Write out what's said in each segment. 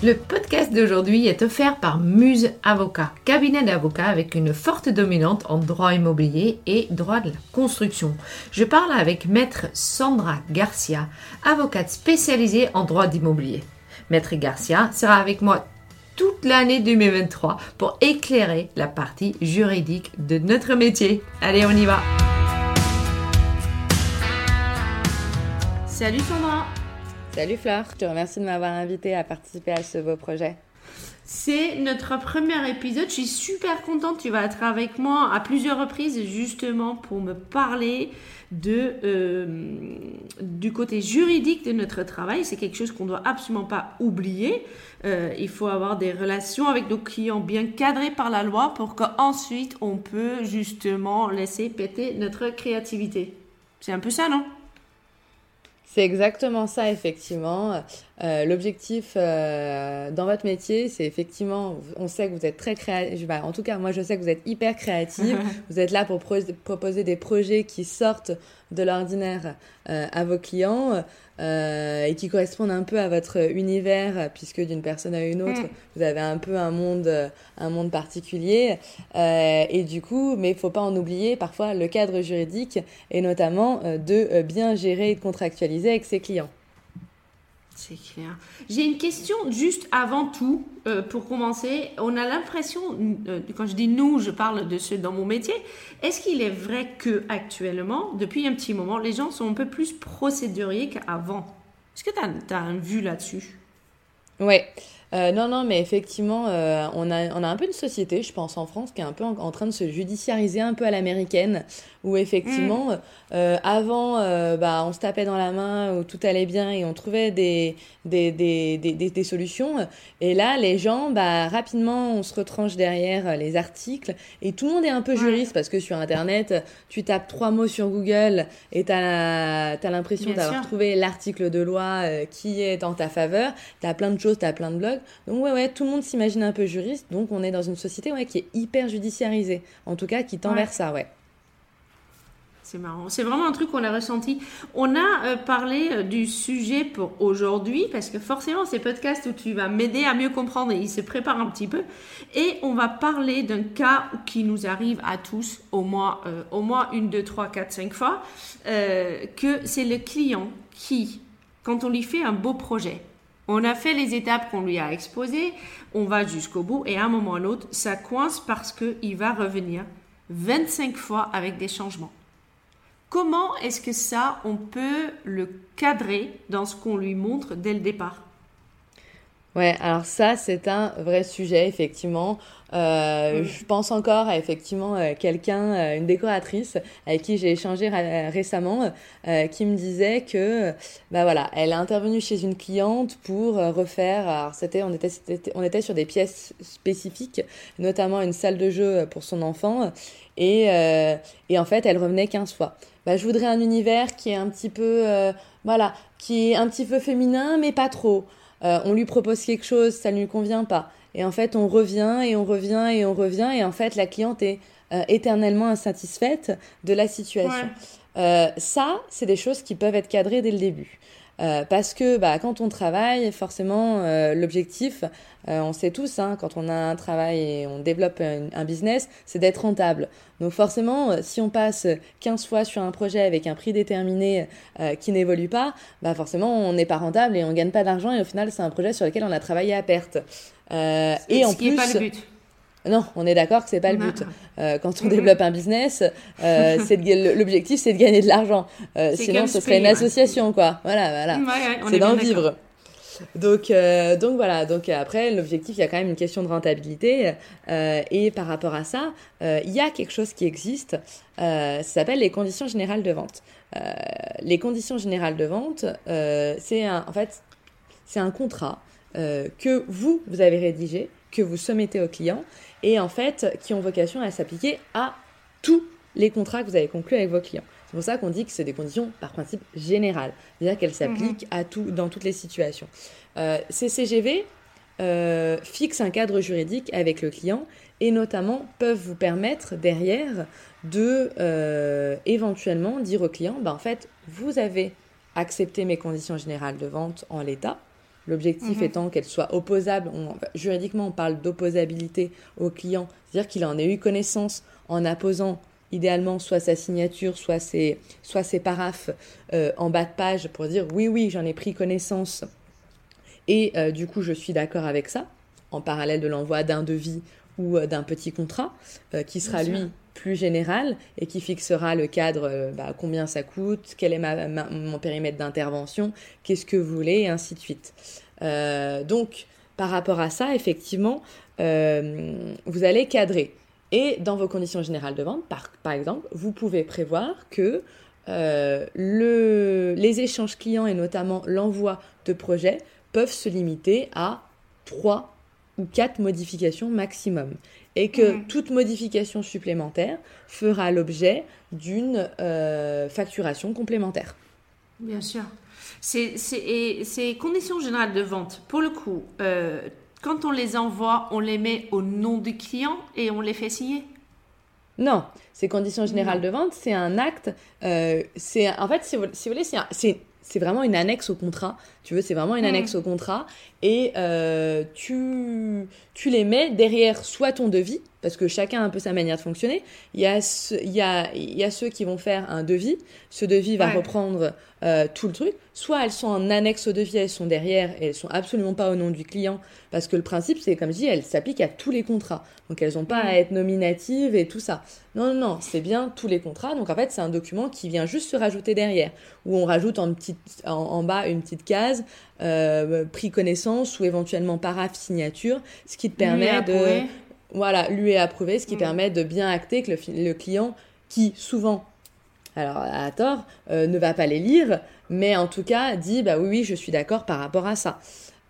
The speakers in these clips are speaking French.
Le podcast d'aujourd'hui est offert par Muse Avocat, cabinet d'avocats avec une forte dominante en droit immobilier et droit de la construction. Je parle avec maître Sandra Garcia, avocate spécialisée en droit d'immobilier. Maître Garcia sera avec moi toute l'année 2023 pour éclairer la partie juridique de notre métier. Allez, on y va. Salut Sandra. Salut Fleur, je te remercie de m'avoir invité à participer à ce beau projet. C'est notre premier épisode. Je suis super contente. Tu vas être avec moi à plusieurs reprises justement pour me parler euh, du côté juridique de notre travail. C'est quelque chose qu'on ne doit absolument pas oublier. Euh, il faut avoir des relations avec nos clients bien cadrées par la loi pour qu'ensuite on peut justement laisser péter notre créativité. C'est un peu ça, non? C'est exactement ça, effectivement. Euh, l'objectif euh, dans votre métier, c'est effectivement, on sait que vous êtes très créatif. Bah, en tout cas, moi, je sais que vous êtes hyper créatif. vous êtes là pour proposer des projets qui sortent de l'ordinaire euh, à vos clients. Euh, et qui correspondent un peu à votre univers, puisque d'une personne à une autre, mm. vous avez un peu un monde, un monde particulier. Euh, et du coup, mais il faut pas en oublier parfois le cadre juridique, et notamment euh, de bien gérer et de contractualiser avec ses clients. C'est clair. J'ai une question juste avant tout, euh, pour commencer. On a l'impression, euh, quand je dis nous, je parle de ceux dans mon métier, est-ce qu'il est vrai que actuellement, depuis un petit moment, les gens sont un peu plus procéduriers qu'avant? Est-ce que tu as, as, un vue là-dessus? Oui. Euh, non, non, mais effectivement, euh, on, a, on a un peu une société, je pense, en France, qui est un peu en, train de se judiciariser un peu à l'américaine, où effectivement, mm. euh, avant, bah, on se tapait dans la main, où tout allait bien et on trouvait des, des, des, des, des solutions. Et là, les gens, bah, rapidement, on se retranche derrière les articles et tout le monde est un peu juriste parce que sur Internet, tu tapes trois mots sur Google et tu as, l'impression d'avoir trouvé l'article de loi qui est en ta faveur. Tu as plein de choses, tu as plein de blogs. Donc ouais, ouais, tout le monde s'imagine un peu juriste, donc on est dans une société ouais, qui est hyper judiciarisée, en tout cas qui tend vers ça, ouais. C'est marrant. C'est vraiment un truc qu'on a ressenti. On a euh, parlé euh, du sujet pour aujourd'hui parce que forcément, c'est podcast où tu vas m'aider à mieux comprendre et il se prépare un petit peu. Et on va parler d'un cas qui nous arrive à tous au moins, euh, au moins une, deux, trois, quatre, cinq fois, que c'est le client qui, quand on lui fait un beau projet, on a fait les étapes qu'on lui a exposées, on va jusqu'au bout et à un moment ou à l'autre, ça coince parce qu'il va revenir 25 fois avec des changements. Comment est-ce que ça, on peut le cadrer dans ce qu'on lui montre dès le départ? Ouais, alors ça, c'est un vrai sujet, effectivement. Euh, je pense encore à effectivement euh, quelqu'un, euh, une décoratrice avec qui j'ai échangé récemment, qui me disait que, bah voilà, elle est intervenue chez une cliente pour refaire. Alors c'était, on était, on était sur des pièces spécifiques, notamment une salle de jeu pour son enfant, et, et en fait, elle revenait 15 fois. Bah, je voudrais un univers qui est un petit peu, voilà, qui est un petit peu féminin, mais pas trop. On lui propose quelque chose, ça ne lui convient pas. Et en fait, on revient et on revient et on revient. Et en fait, la cliente est euh, éternellement insatisfaite de la situation. Euh, ça, c'est des choses qui peuvent être cadrées dès le début. Euh, parce que bah, quand on travaille, forcément, euh, l'objectif, euh, on sait tous, hein, quand on a un travail et on développe un, un business, c'est d'être rentable. Donc forcément, si on passe 15 fois sur un projet avec un prix déterminé qui n'évolue pas, bah forcément, on n'est pas rentable et on gagne pas d'argent et au final, c'est un projet sur lequel on a travaillé à perte. et en plus, pas le but. Non, on est d'accord que c'est pas le but. Euh, quand on développe un business, euh, l'objectif c'est de gagner de l'argent. Euh, sinon, ce serait une association, quoi. Voilà, voilà. c'est d'en vivre. Donc, donc voilà. Donc après, l'objectif, il y a quand même une question de rentabilité. Et par rapport à ça, il y a quelque chose qui existe. ça s'appelle les conditions générales de vente. les conditions générales de vente, c'est un, en fait, c'est un contrat que vous, vous avez rédigé, que vous soumettez au client et en fait qui ont vocation à s'appliquer à tous les contrats que vous avez conclus avec vos clients. C'est pour ça qu'on dit que c'est des conditions par principe générales, c'est-à-dire qu'elles s'appliquent mhm. à tout, dans toutes les situations. Euh, ces CGV euh, fixent un cadre juridique avec le client et notamment peuvent vous permettre derrière de euh, éventuellement dire au client, bah, en fait, vous avez accepté mes conditions générales de vente en l'état, L'objectif Mhm. étant qu'elle soit opposable. On- juridiquement, on parle d'opposabilité au client, c'est-à-dire qu'il en ait eu connaissance en apposant idéalement soit sa signature, soit ses, soit ses paraphes euh, en bas de page pour dire oui, oui, j'en ai pris connaissance et euh, du coup je suis d'accord avec ça, en parallèle de l'envoi d'un devis ou euh, d'un petit contrat qui sera Bien lui sûr. Plus général et qui fixera le cadre, euh, bah, combien ça coûte, quel est mon périmètre d'intervention, qu'est-ce que vous voulez, et ainsi de suite. Euh, donc, par rapport à ça, effectivement, euh, vous allez cadrer. Et dans vos conditions générales de vente, par, exemple, vous pouvez prévoir que le, les échanges clients et notamment l'envoi de projets peuvent se limiter à trois ou quatre modifications maximum. Et que Mhm. toute modification supplémentaire fera l'objet d'une euh, facturation complémentaire. Bien sûr. C'est, ces conditions générales de vente, pour le coup, euh, quand on les envoie, on les met au nom du client et on les fait signer? Non, ces conditions générales de vente, c'est un acte. euh, c'est en fait, si vous, si vous voulez, c'est c'est vraiment une annexe au contrat. Tu veux, c'est vraiment une Mm. annexe au contrat. Et euh, tu, tu les mets derrière soit ton devis, parce que chacun a un peu sa manière de fonctionner. Il y a, ce- il y a, il y a ceux qui vont faire un devis. Ce devis va Ouais. reprendre euh, tout le truc. Soit elles sont en annexe au devis, elles sont derrière et elles sont absolument pas au nom du client. Parce que le principe, c'est comme je dis, elles s'appliquent à tous les contrats. Donc elles n'ont pas à être nominatives et tout ça. Non, non, non, c'est bien tous les contrats. Donc en fait, c'est un document qui vient juste se rajouter derrière, où on rajoute en, petite, en, en bas une petite case, euh, pris connaissance ou éventuellement paraphe signature, ce qui te permet de... Voilà, lui est approuvé, ce qui Mm. permet de bien acter que le, le client, qui souvent, alors à tort, euh, ne va pas les lire, mais en tout cas dit, bah oui, oui, je suis d'accord par rapport à ça.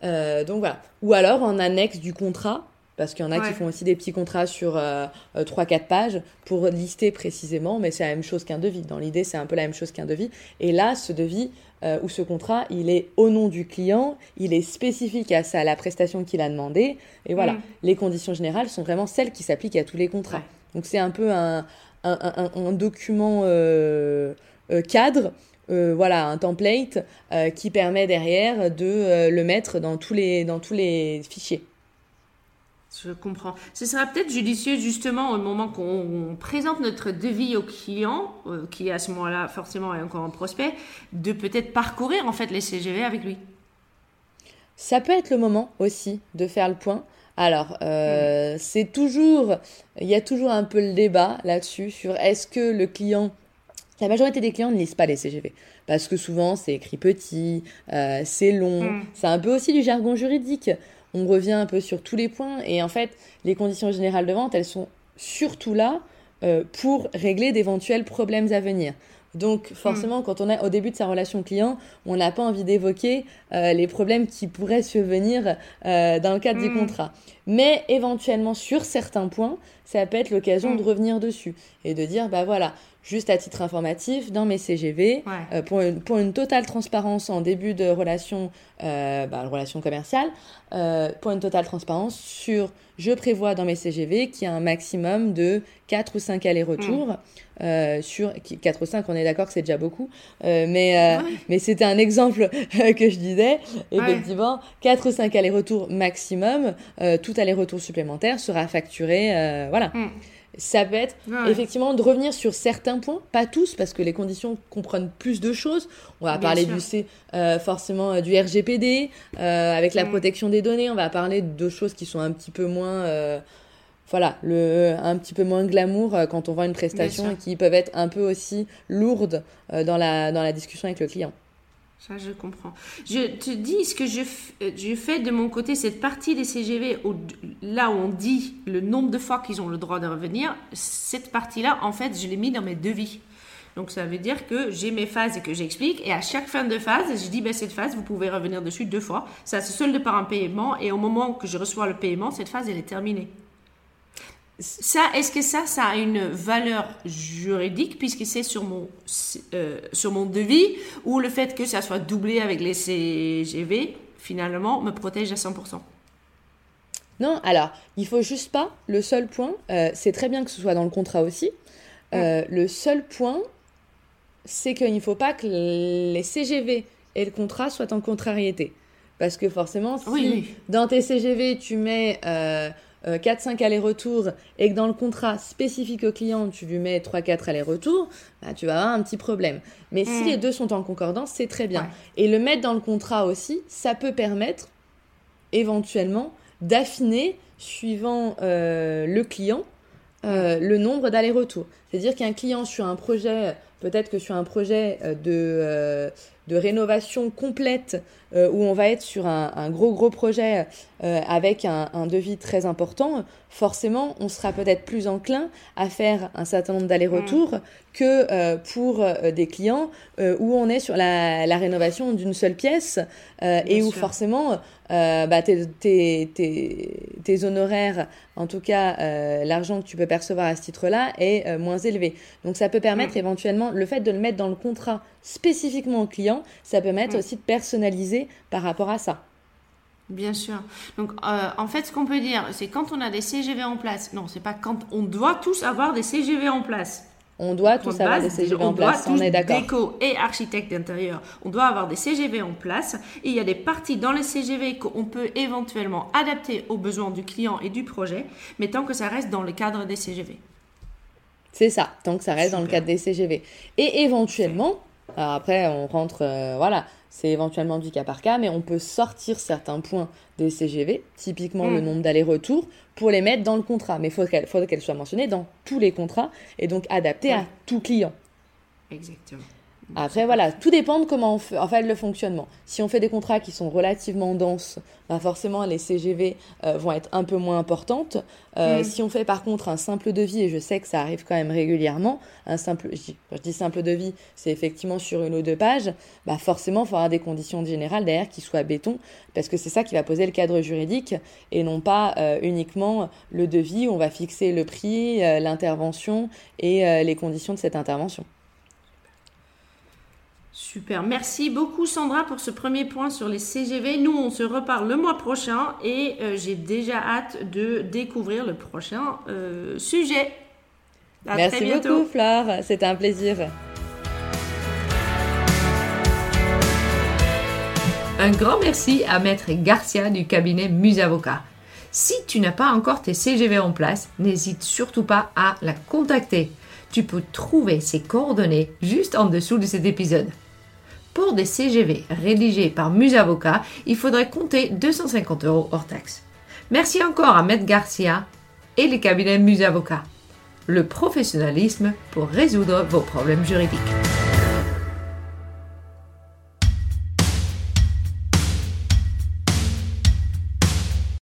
Euh, donc voilà. Ou alors en annexe du contrat, parce qu'il y en a Ouais. qui font aussi des petits contrats sur euh, euh, 3-4 pages pour lister précisément, mais c'est la même chose qu'un devis. Dans l'idée, c'est un peu la même chose qu'un devis. Et là, ce devis euh, ou ce contrat, il est au nom du client, il est spécifique à ça, à la prestation qu'il a demandé. Et voilà, Mm. les conditions générales sont vraiment celles qui s'appliquent à tous les contrats. Ouais. Donc c'est un peu un, un, un- un document euh, euh, cadre, euh, voilà, un template euh, qui permet derrière de euh, le mettre dans tous les, dans tous les fichiers. Je comprends. Ce sera peut-être judicieux justement au moment qu'on on présente notre devis au client, euh, qui à ce moment-là forcément est encore un prospect, de peut-être parcourir en fait les CGV avec lui. Ça peut être le moment aussi de faire le point. Alors, euh, c'est toujours, il y a toujours un peu le débat là-dessus sur est-ce que le client, la majorité des clients ne lisent pas les CGV parce que souvent c'est écrit petit, euh, c'est long, Mm. c'est un peu aussi du jargon juridique. On revient un peu sur tous les points et en fait, les conditions générales de vente, elles sont surtout là euh, pour régler d'éventuels problèmes à venir. Donc forcément, quand on est au début de sa relation client, on n'a pas envie d'évoquer euh, les problèmes qui pourraient survenir euh, dans le cadre du Mm. contrat. Mais éventuellement, sur certains points, ça peut être l'occasion Mm. de revenir dessus et de dire, bah voilà, juste à titre informatif, dans mes CGV, Ouais. euh, pour, une, pour une totale transparence en début de relation, euh, bah, relation commerciale, euh, pour une totale transparence sur, je prévois dans mes CGV qu'il y a un maximum de 4 ou 5 allers-retours. euh, sur 4 ou 5, on est d'accord que c'est déjà beaucoup, mais, Ouais. mais c'était un exemple que je disais. Ouais. Effectivement, 4 ou 5 allers-retours maximum, tout aller-retour supplémentaire sera facturé. euh, voilà. Mm. Ça peut être Ouais. effectivement de revenir sur certains points, pas tous, parce que les conditions comprennent plus de choses. On va Bien parler sûr. du C, euh, forcément euh, du RGPD, avec la Mm. protection des données. On va parler de choses qui sont un petit peu moins, voilà, le, un petit peu moins glamour quand on vend une prestation et qui peuvent être un peu aussi lourdes dans la dans la discussion avec le client. Ça, je comprends. Je te dis ce que je, je fais de mon côté, cette partie des CGV, là où on dit le nombre de fois qu'ils ont le droit de revenir, cette partie-là, en fait, je l'ai mis dans mes devis. Donc, ça veut dire que j'ai mes phases et que j'explique. Et à chaque fin de phase, je dis, ben, cette phase, vous pouvez revenir dessus deux fois. Ça se solde par un paiement. Et au moment que je reçois le paiement, cette phase, elle est terminée. Ça, est-ce que ça, ça a une valeur juridique puisque c'est sur mon, euh, sur mon devis ou le fait que ça soit doublé avec les CGV, finalement, me protège à 100% Non, alors, il faut juste pas, le seul point, euh, c'est très bien que ce soit dans le contrat aussi, euh, le seul point, c'est qu'il ne faut pas que les CGV et le contrat soient en contrariété. Parce que forcément, si dans tes CGV, tu mets 4-5 allers-retours et que dans le contrat spécifique au client, tu lui mets 3-4 allers-retours, bah, tu vas avoir un petit problème. Mais si mm. les deux sont en concordance, c'est très bien. Et le mettre dans le contrat aussi, ça peut permettre éventuellement d'affiner, suivant le client, euh, le nombre d'allers-retours. C'est-à-dire qu'un client sur un projet, peut-être que sur un projet euh, de, euh, de rénovation complète, où on va être sur un, gros gros projet avec un, devis très important, forcément, on sera peut-être plus enclin à faire un certain nombre d'allers-retours mm. que pour des clients où on est sur la, la rénovation d'une seule pièce et où forcément euh, bah, tes, tes, tes, honoraires, en tout cas euh, l'argent que tu peux percevoir à ce titre-là, est euh, moins élevé. Donc ça peut permettre mm. éventuellement, le fait de le mettre dans le contrat spécifiquement au client, ça peut permettre mm. aussi de personnaliser par rapport à ça. Bien sûr. Donc, en fait, ce qu'on peut dire, c'est quand on a des CGV en place. Non, c'est pas quand on doit tous avoir des CGV en place. On doit tous avoir des CGV en place, on est d'accord. Déco et architecte d'intérieur, on doit avoir des CGV en place. Et il y a des parties dans les CGV qu'on peut éventuellement adapter aux besoins du client et du projet, mais tant que ça reste dans le cadre des CGV. C'est ça, tant que ça reste dans le cadre des CGV. Et éventuellement, après on rentre, euh, voilà, c'est éventuellement du cas par cas, mais on peut sortir certains points des CGV, typiquement le mm. nombre d'allers-retours, pour les mettre dans le contrat. Mais il faudrait qu'elles soient mentionnées dans tous les contrats et donc adaptées à tout client. Exactement. Après, voilà, tout dépend de comment on fait, en fait le fonctionnement. Si on fait des contrats qui sont relativement denses, bah forcément les CGV euh, vont être un peu moins importantes. Euh, mm. Si on fait par contre un simple devis, et je sais que ça arrive quand même régulièrement, un simple, je dis, simple devis, c'est effectivement sur une ou deux pages, bah forcément il faudra des conditions générales derrière qui soient béton, parce que c'est ça qui va poser le cadre juridique et non pas euh, uniquement le devis où on va fixer le prix, l'intervention et les conditions de cette intervention. Super. Merci beaucoup Sandra pour ce premier point sur les CGV. Nous, on se reparle le mois prochain et euh, j'ai déjà hâte de découvrir le prochain euh, sujet. Merci beaucoup Flore, c'était un plaisir. Un grand merci à Maître Garcia du cabinet Musavocat. Si tu n'as pas encore tes CGV en place, n'hésite surtout pas à la contacter. Tu peux trouver ses coordonnées juste en dessous de cet épisode. Pour des CGV rédigés par Musavocat, il faudrait compter 250 euros hors taxe. Merci encore à Maître Garcia et les cabinets Musavocat. Le professionnalisme pour résoudre vos problèmes juridiques.